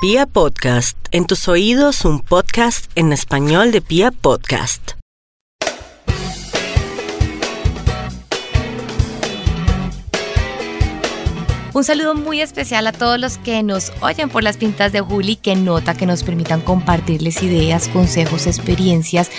Pia Podcast, en tus oídos un podcast en español de Pia Podcast. Un saludo muy especial a todos los que nos oyen por las pintas de Juli, que nota que nos permitan compartirles ideas, consejos, experiencias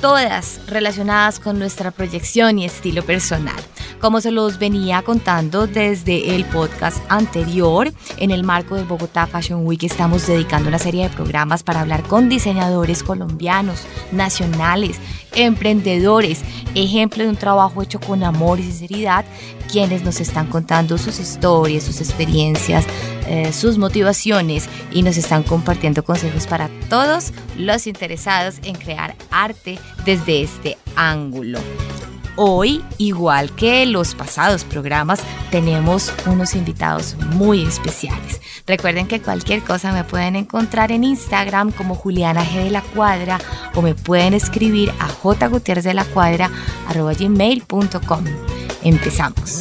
todas relacionadas con nuestra proyección y estilo personal. Como se los venía contando desde el podcast anterior, en el marco del Bogotá Fashion Week estamos dedicando una serie de programas para hablar con diseñadores colombianos, nacionales, emprendedores, ejemplo de un trabajo hecho con amor y sinceridad, quienes nos están contando sus historias, sus experiencias, eh, sus motivaciones y nos están compartiendo consejos para todos los interesados en crear arte desde este ángulo. Hoy, igual que los pasados programas, tenemos unos invitados muy especiales. Recuerden que cualquier cosa me pueden encontrar en Instagram como Juliana G de la Cuadra o me pueden escribir a jgutierrez.de-la-cuadra@gmail.com. Empezamos.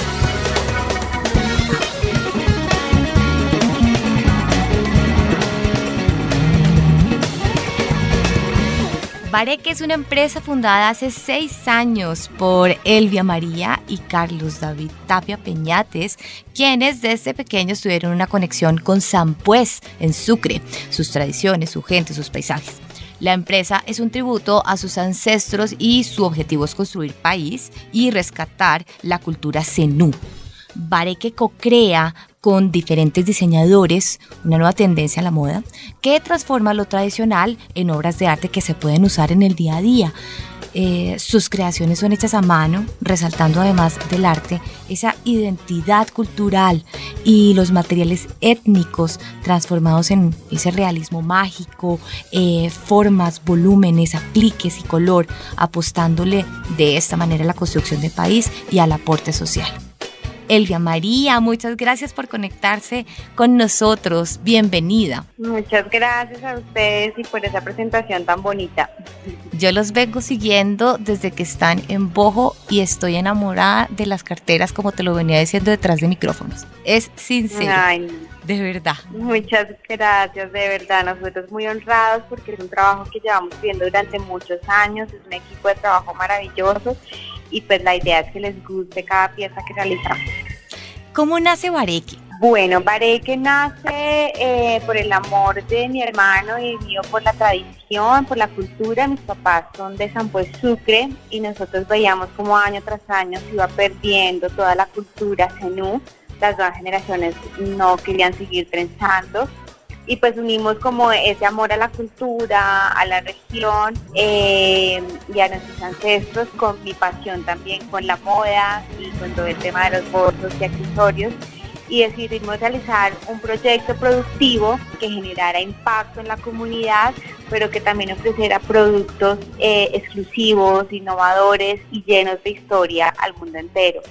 Bareque es una empresa fundada hace seis años por Elvia María y Carlos David Tapia Peñates, quienes desde pequeños tuvieron una conexión con San Pues en Sucre, sus tradiciones, su gente, sus paisajes. La empresa es un tributo a sus ancestros y su objetivo es construir país y rescatar la cultura zenú. Bareque co-crea con diferentes diseñadores una nueva tendencia a la moda que transforma lo tradicional en obras de arte que se pueden usar en el día a día. Eh, sus creaciones son hechas a mano, resaltando además del arte esa identidad cultural y los materiales étnicos transformados en ese realismo mágico, eh, formas, volúmenes, apliques y color, apostándole de esta manera a la construcción del país y al aporte social. Elvia María, muchas gracias por conectarse con nosotros. Bienvenida. Muchas gracias a ustedes y por esa presentación tan bonita. Yo los vengo siguiendo desde que están en Bojo y estoy enamorada de las carteras, como te lo venía diciendo detrás de micrófonos. Es sincero. de verdad. Muchas gracias, de verdad. Nosotros muy honrados porque es un trabajo que llevamos viendo durante muchos años. Es un equipo de trabajo maravilloso y pues la idea es que les guste cada pieza que realizamos. ¿Cómo nace Bareque? Bueno, Bareque nace eh, por el amor de mi hermano y mío por la tradición, por la cultura. Mis papás son de San Pues Sucre y nosotros veíamos como año tras año se iba perdiendo toda la cultura zenú. Las nuevas generaciones no querían seguir trenzando y pues unimos como ese amor a la cultura, a la región eh, y a nuestros ancestros con mi pasión también con la moda y con todo el tema de los bolsos y accesorios. Y decidimos realizar un proyecto productivo que generara impacto en la comunidad, pero que también ofreciera productos eh, exclusivos, innovadores y llenos de historia al mundo entero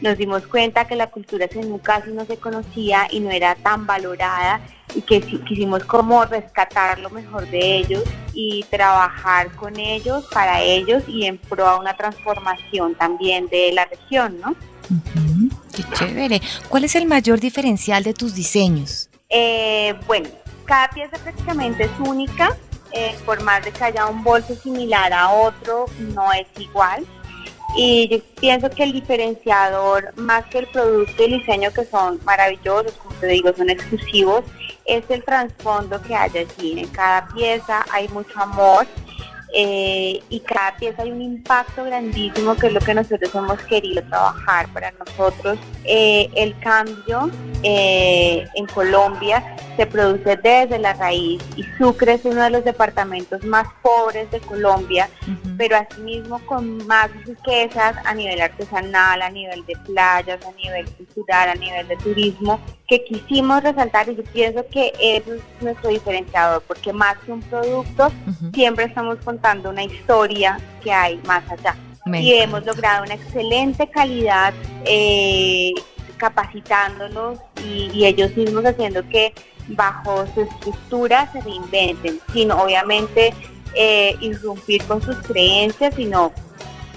nos dimos cuenta que la cultura zenú casi no se conocía y no era tan valorada y que quisimos como rescatar lo mejor de ellos y trabajar con ellos, para ellos y en pro a una transformación también de la región, ¿no? qué chévere. ¿Cuál es el mayor diferencial de tus diseños? Eh, bueno, cada pieza prácticamente es única, eh, por más de que haya un bolso similar a otro, no es igual. Y yo pienso que el diferenciador, más que el producto y el diseño que son maravillosos, como te digo, son exclusivos, es el trasfondo que hay allí. En cada pieza hay mucho amor eh, y cada pieza hay un impacto grandísimo que es lo que nosotros hemos querido trabajar para nosotros. Eh, el cambio eh, en Colombia se produce desde la raíz y Sucre es uno de los departamentos más pobres de Colombia, pero asimismo con más riquezas a nivel artesanal, a nivel de playas, a nivel cultural, a nivel de turismo, que quisimos resaltar y yo pienso que eso es nuestro diferenciador, porque más que un producto, siempre estamos contando una historia que hay más allá. y hemos logrado una excelente calidad eh, capacitándolos y ellos mismos haciendo que bajo su estructura se reinventen, sino obviamente eh, irrumpir con sus creencias, sino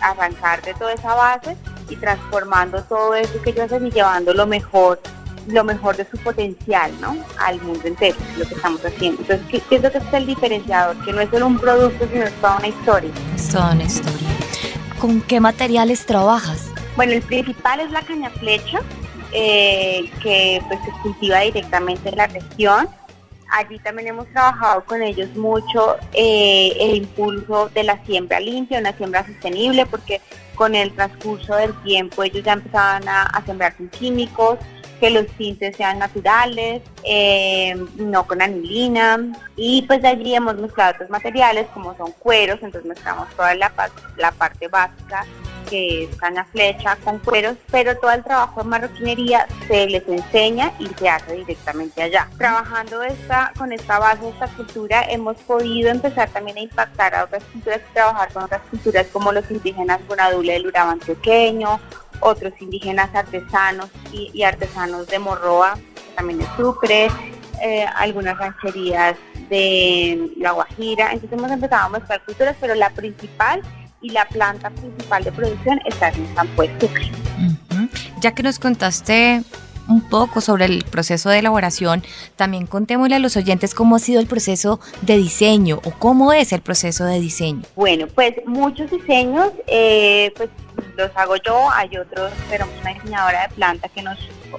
arrancar de toda esa base y transformando todo eso que ellos hacen y llevando lo mejor lo mejor de su potencial, ¿no? Al mundo entero, lo que estamos haciendo. Entonces, ¿qué, qué es lo que es el diferenciador? Que no es solo un producto, sino es toda una historia. Es toda una historia. ¿Con qué materiales trabajas? Bueno, el principal es la caña flecha, eh, que pues se cultiva directamente en la región. Allí también hemos trabajado con ellos mucho eh, el impulso de la siembra limpia, una siembra sostenible, porque con el transcurso del tiempo ellos ya empezaban a, a sembrar sin químicos, que los tintes sean naturales, eh, no con anilina. Y pues allí hemos mezclado otros materiales como son cueros, entonces mezclamos toda la, la parte básica que es caña flecha con cueros, pero todo el trabajo de marroquinería se les enseña y se hace directamente allá. Trabajando esta, con esta base, esta cultura, hemos podido empezar también a impactar a otras culturas y trabajar con otras culturas como los indígenas Bonadule del Urabá antioqueño, otros indígenas artesanos y, artesanos de Morroa, que también es Sucre, eh, algunas rancherías de La Guajira. Entonces hemos empezado a mezclar culturas, pero la principal y la planta principal de producción está en San Pues Sucre. Ya que nos contaste un poco sobre el proceso de elaboración, también contémosle a los oyentes cómo ha sido el proceso de diseño o cómo es el proceso de diseño. Bueno, pues muchos diseños, eh, pues los hago yo, hay otros, tenemos una diseñadora de planta que nos,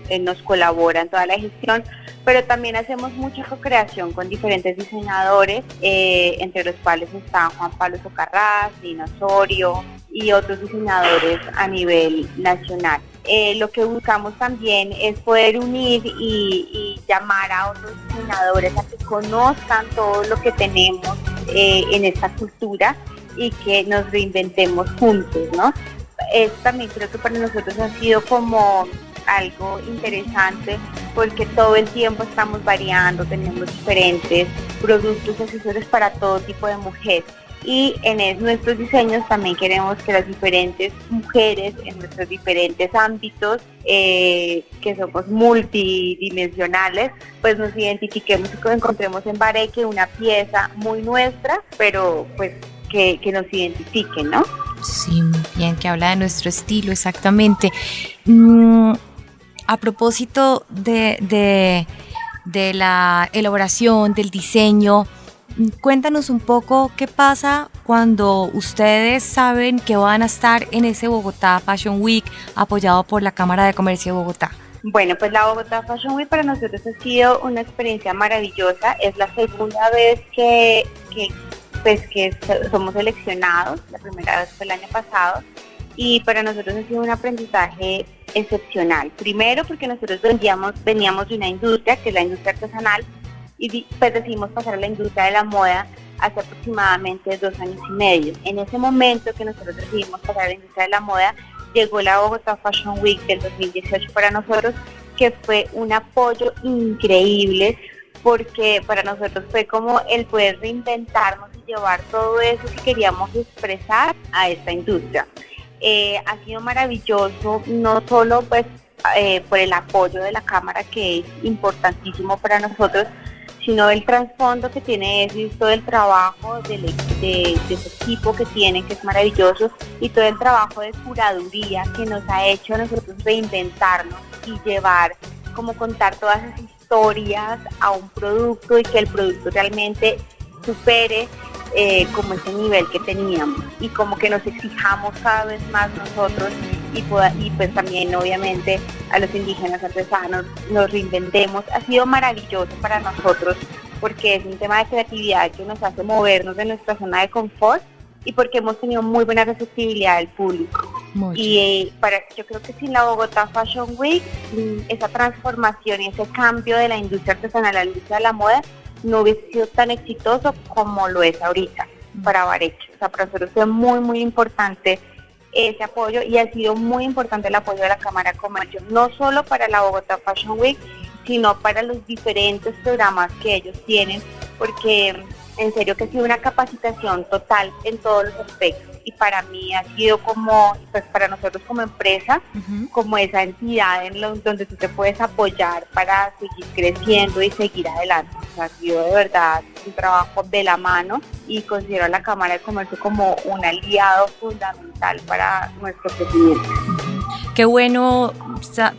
eh, nos colabora en toda la gestión, pero también hacemos mucha co-creación con diferentes diseñadores, eh, entre los cuales están Juan Pablo Socarrás, Dina Osorio y otros diseñadores a nivel nacional. Eh, lo que buscamos también es poder unir y, llamar a otros diseñadores a que conozcan todo lo que tenemos en esta cultura y que nos reinventemos juntos, ¿no? Es también creo que para nosotros ha sido como algo interesante porque todo el tiempo estamos variando, tenemos diferentes productos accesorios para todo tipo de mujeres. Y en nuestros diseños también queremos que las diferentes mujeres en nuestros diferentes ámbitos, eh, que somos multidimensionales, pues nos identifiquemos y encontremos en Bareque una pieza muy nuestra, pero pues que, que nos identifique, ¿no? Sí, bien, que habla de nuestro estilo, exactamente. Mm, a propósito de, de, la elaboración, del diseño, cuéntanos un poco qué pasa cuando ustedes saben que van a estar en ese Bogotá Fashion Week apoyado por la Cámara de Comercio de Bogotá. Bueno, pues la Bogotá Fashion Week para nosotros ha sido una experiencia maravillosa. Es la segunda vez que, que pues que somos seleccionados, primera vez fue el año pasado, y para nosotros ha sido un aprendizaje excepcional. Primero porque nosotros veníamos, veníamos de una industria, que es la industria artesanal, y pues decidimos pasar a la industria de la moda hace aproximadamente dos años y medio. En ese momento que nosotros decidimos pasar a la industria de la moda, llegó la Bogotá Fashion Week del 2018 para nosotros, que fue un apoyo increíble porque para nosotros fue como el poder reinventarnos llevar todo eso que queríamos expresar a esta industria. Eh, ha sido maravilloso, no solo pues eh, por el apoyo de la Cámara que es importantísimo para nosotros, sino el trasfondo que tiene eso y todo el trabajo de, de, ese equipo que tiene, que es maravilloso, y todo el trabajo de curaduría que nos ha hecho a nosotros reinventarnos y llevar, como contar todas esas historias a un producto y que el producto realmente supere eh, como ese nivel que teníamos y como que nos exijamos cada vez más nosotros y, y pues también obviamente a los indígenas artesanos nos reinventemos. Ha sido maravilloso para nosotros porque es un tema de creatividad que nos hace movernos de nuestra zona de confort y porque hemos tenido muy buena receptividad del público. Y eh, para, yo creo que sin la Bogotá Fashion Week, mm, esa transformación y ese cambio de la industria artesanal a la industria de la moda no hubiese sido tan exitoso como lo es ahorita para Barecho. O sea, para nosotros fue muy, muy importante ese apoyo y ha sido muy importante el apoyo de la Cámara de Comercio, no solo para la Bogotá Fashion Week, sino para los diferentes programas que ellos tienen, porque en serio que ha sido una capacitación total en todos los aspectos y para mí ha sido como, pues para nosotros como empresa, como esa entidad en donde tú te puedes apoyar para seguir creciendo y seguir adelante. O sea, ha sido de verdad un trabajo de la mano y considero a la Cámara de Comercio como un aliado fundamental para nuestro crecimiento. Qué bueno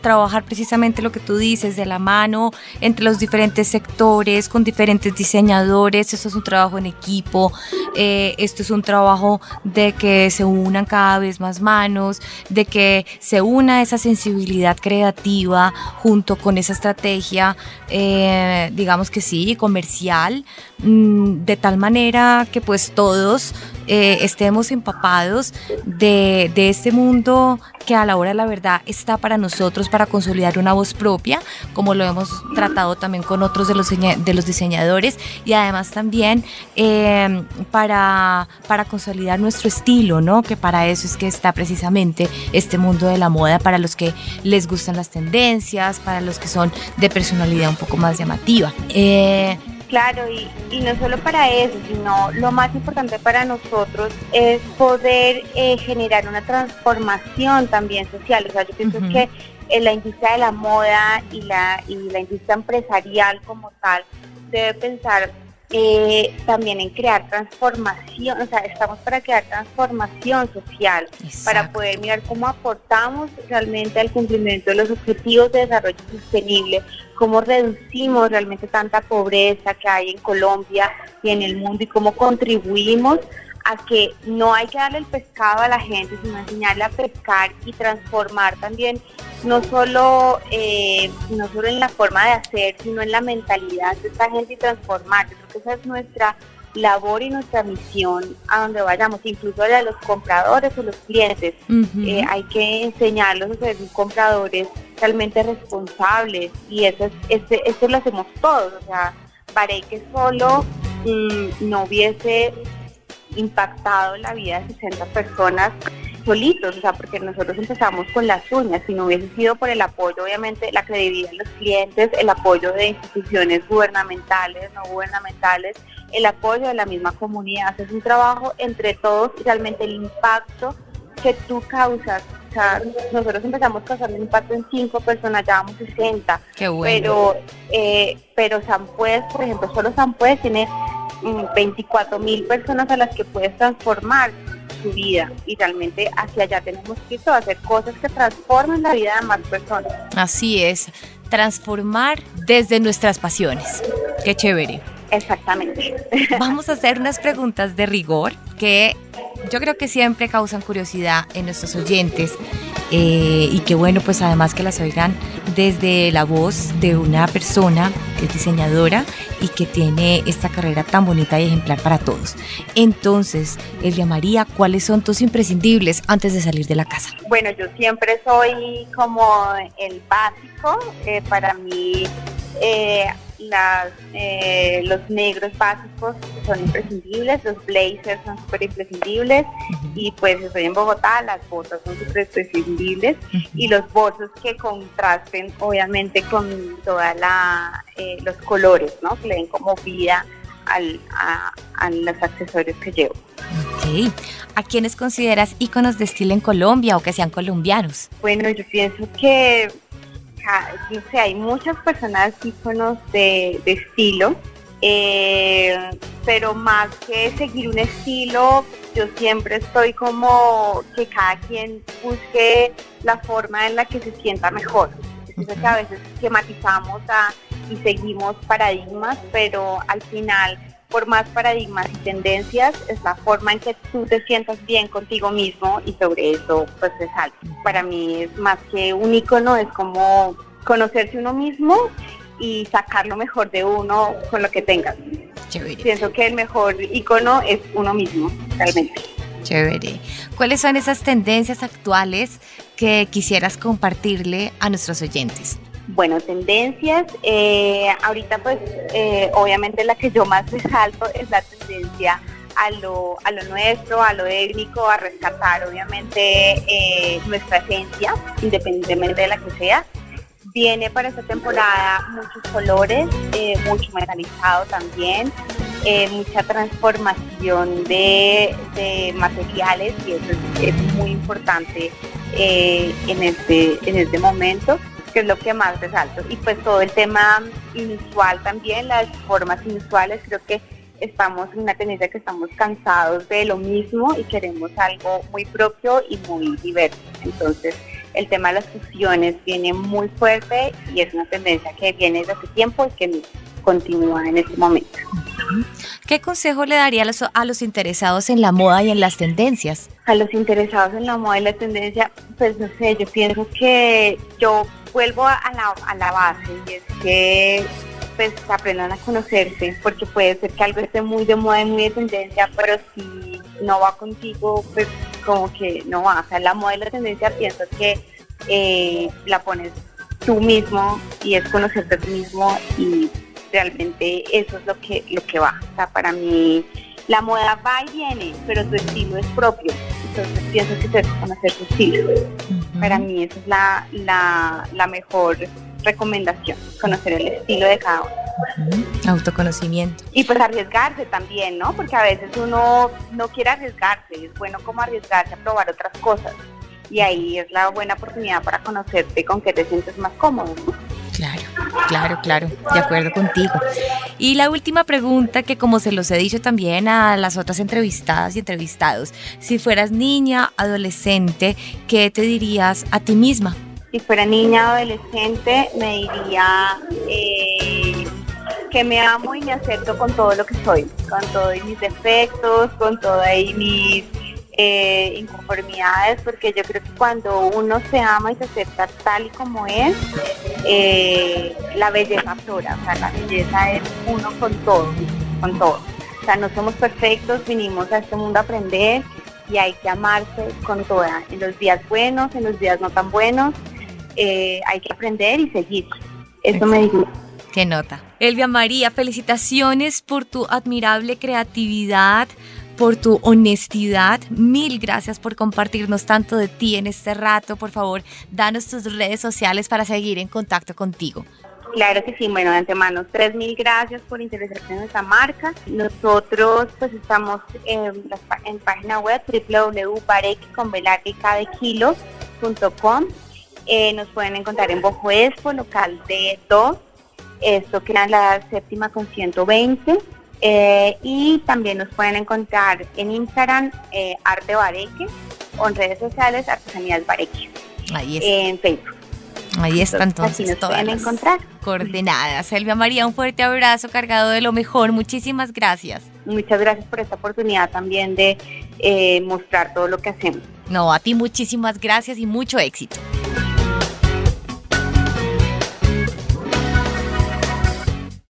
trabajar precisamente lo que tú dices, de la mano, entre los diferentes sectores, con diferentes diseñadores, esto es un trabajo en equipo, eh, esto es un trabajo de que se unan cada vez más manos, de que se una esa sensibilidad creativa junto con esa estrategia, eh, digamos que sí, comercial, mm, de tal manera que pues todos eh, estemos empapados de, de este mundo que a la hora de la verdad está para nosotros para consolidar una voz propia, como lo hemos tratado también con otros de los, de los diseñadores y además también eh, para, para consolidar nuestro estilo, ¿no? Que para eso es que está precisamente este mundo de la moda, para los que les gustan las tendencias, para los que son de personalidad un poco más llamativa. Eh, Claro, y, y, no solo para eso, sino lo más importante para nosotros es poder eh, generar una transformación también social. O sea, yo pienso que en la industria de la moda y la, y la industria empresarial como tal debe pensar eh, también en crear transformación, o sea, estamos para crear transformación social, para poder mirar cómo aportamos realmente al cumplimiento de los objetivos de desarrollo sostenible, cómo reducimos realmente tanta pobreza que hay en Colombia y en el mundo y cómo contribuimos a que no hay que darle el pescado a la gente, sino enseñarle a pescar y transformar también no solo, eh, no solo en la forma de hacer, sino en la mentalidad de esta gente y transformar. Yo creo que esa es nuestra labor y nuestra misión a donde vayamos, incluso a los compradores o los clientes. Eh, hay que enseñarlos a ser compradores realmente responsables y eso, es, este, esto lo hacemos todos. O sea, para que solo mm, no hubiese impactado la vida de 60 personas solitos, o sea, porque nosotros empezamos con las uñas, si no hubiese sido por el apoyo, obviamente, la credibilidad de los clientes, el apoyo de instituciones gubernamentales, no gubernamentales, el apoyo de la misma comunidad, es un trabajo entre todos y realmente el impacto que tú causas o sea, nosotros empezamos causando un impacto en cinco personas, ya vamos 60. Qué bueno. Pero, eh, pero San por ejemplo, solo San tiene 24 mil personas a las que puedes transformar su vida y realmente hacia allá tenemos que hacer cosas que transformen la vida de más personas. Así es, transformar desde nuestras pasiones. Qué chévere. Exactamente. Vamos a hacer unas preguntas de rigor que yo creo que siempre causan curiosidad en nuestros oyentes eh, y que bueno, pues además que las oigan desde la voz de una persona que es diseñadora y que tiene esta carrera tan bonita y ejemplar para todos. Entonces, Elia María, ¿cuáles son tus imprescindibles antes de salir de la casa? Bueno, yo siempre soy como el básico eh, para mí. Eh, las, eh, los negros básicos son imprescindibles, los blazers son súper imprescindibles y pues estoy en Bogotá, las botas son súper imprescindibles y los bolsos que contrasten obviamente con toda la eh, los colores, ¿no? Que le den como vida al, a, a los accesorios que llevo. Ok. ¿A quiénes consideras íconos de estilo en Colombia o que sean colombianos? Bueno, yo pienso que no sé, hay muchas personas íconos de, de estilo, eh, pero más que seguir un estilo, yo siempre estoy como que cada quien busque la forma en la que se sienta mejor. Entonces que a veces esquematizamos y seguimos paradigmas, pero al final por más paradigmas y tendencias, es la forma en que tú te sientas bien contigo mismo y sobre eso pues resalta. Para mí es más que un icono, es como conocerse uno mismo y sacar lo mejor de uno con lo que tengas. Pienso que el mejor icono es uno mismo, realmente. Chévere. ¿Cuáles son esas tendencias actuales que quisieras compartirle a nuestros oyentes? Bueno, tendencias. Eh, ahorita pues eh, obviamente la que yo más resalto es la tendencia a lo, a lo nuestro, a lo étnico, a rescatar obviamente eh, nuestra esencia, independientemente de la que sea. Viene para esta temporada muchos colores, mucho metalizado también, mucha transformación de, materiales y eso es, muy importante en, este, en este momento que es lo que más resalto. Y pues todo el tema inusual también, las formas inusuales, creo que estamos en una tendencia que estamos cansados de lo mismo y queremos algo muy propio y muy diverso. Entonces, el tema de las fusiones viene muy fuerte y es una tendencia que viene desde hace tiempo y que continúa en este momento. ¿Qué consejo le daría a los, a los, interesados en la moda y en las tendencias? A los interesados en la moda y la tendencia, pues no sé, yo pienso que yo vuelvo a la, a la base y es que pues aprendan a conocerse, porque puede ser que algo esté muy de moda y muy de tendencia, pero si no va contigo, pues como que no va. O sea, la moda y la tendencia pienso que eh, la pones tú mismo y es conocerte tú mismo y realmente eso es lo que, lo que va. O sea, para mí la moda va y viene, pero tu estilo es propio. Entonces pienso que que conocer tu estilo. Para mí esa es la, la, la mejor recomendación, conocer el estilo de cada uno. Autoconocimiento. Y pues arriesgarse también, ¿no? Porque a veces uno no quiere arriesgarse, es bueno como arriesgarse a probar otras cosas. Y ahí es la buena oportunidad para conocerte con qué te sientes más cómodo, ¿no? Claro, claro, claro, de acuerdo contigo. Y la última pregunta que como se los he dicho también a las otras entrevistadas y entrevistados, si fueras niña, adolescente, ¿qué te dirías a ti misma? si fuera niña adolescente, me diría eh, que me amo y me acepto con todo lo que soy, con todos mis defectos, con todas mis eh, inconformidades, porque yo creo que cuando uno se ama y se acepta tal y como es, eh, la belleza aflora, o sea, la belleza es uno con todo, con todo. O sea, no somos perfectos, vinimos a este mundo a aprender y hay que amarse con toda, en los días buenos, en los días no tan buenos, eh, hay que aprender y seguir. Eso me dijo. Qué nota. Elvia María, felicitaciones por tu admirable creatividad, por tu honestidad. Mil gracias por compartirnos tanto de ti en este rato. Por favor, danos tus redes sociales para seguir en contacto contigo. Claro que sí, bueno, de antemano, tres mil gracias por interesarse en esta marca. Nosotros pues estamos en, la, en página web www.barequiconvelaricadekilo.com eh, nos pueden encontrar en Bojo Expo, local de 2, esto queda en la séptima con 120. Eh, y también nos pueden encontrar en Instagram eh, Arte Bareque o en redes sociales Artesanías Bareque. Ahí está. En Facebook. Ahí está entonces, nos pueden encontrar. coordenadas. Elvia María, un fuerte abrazo cargado de lo mejor. Muchísimas gracias. Muchas gracias por esta oportunidad también de mostrar todo lo que hacemos. No, a ti muchísimas gracias y mucho éxito.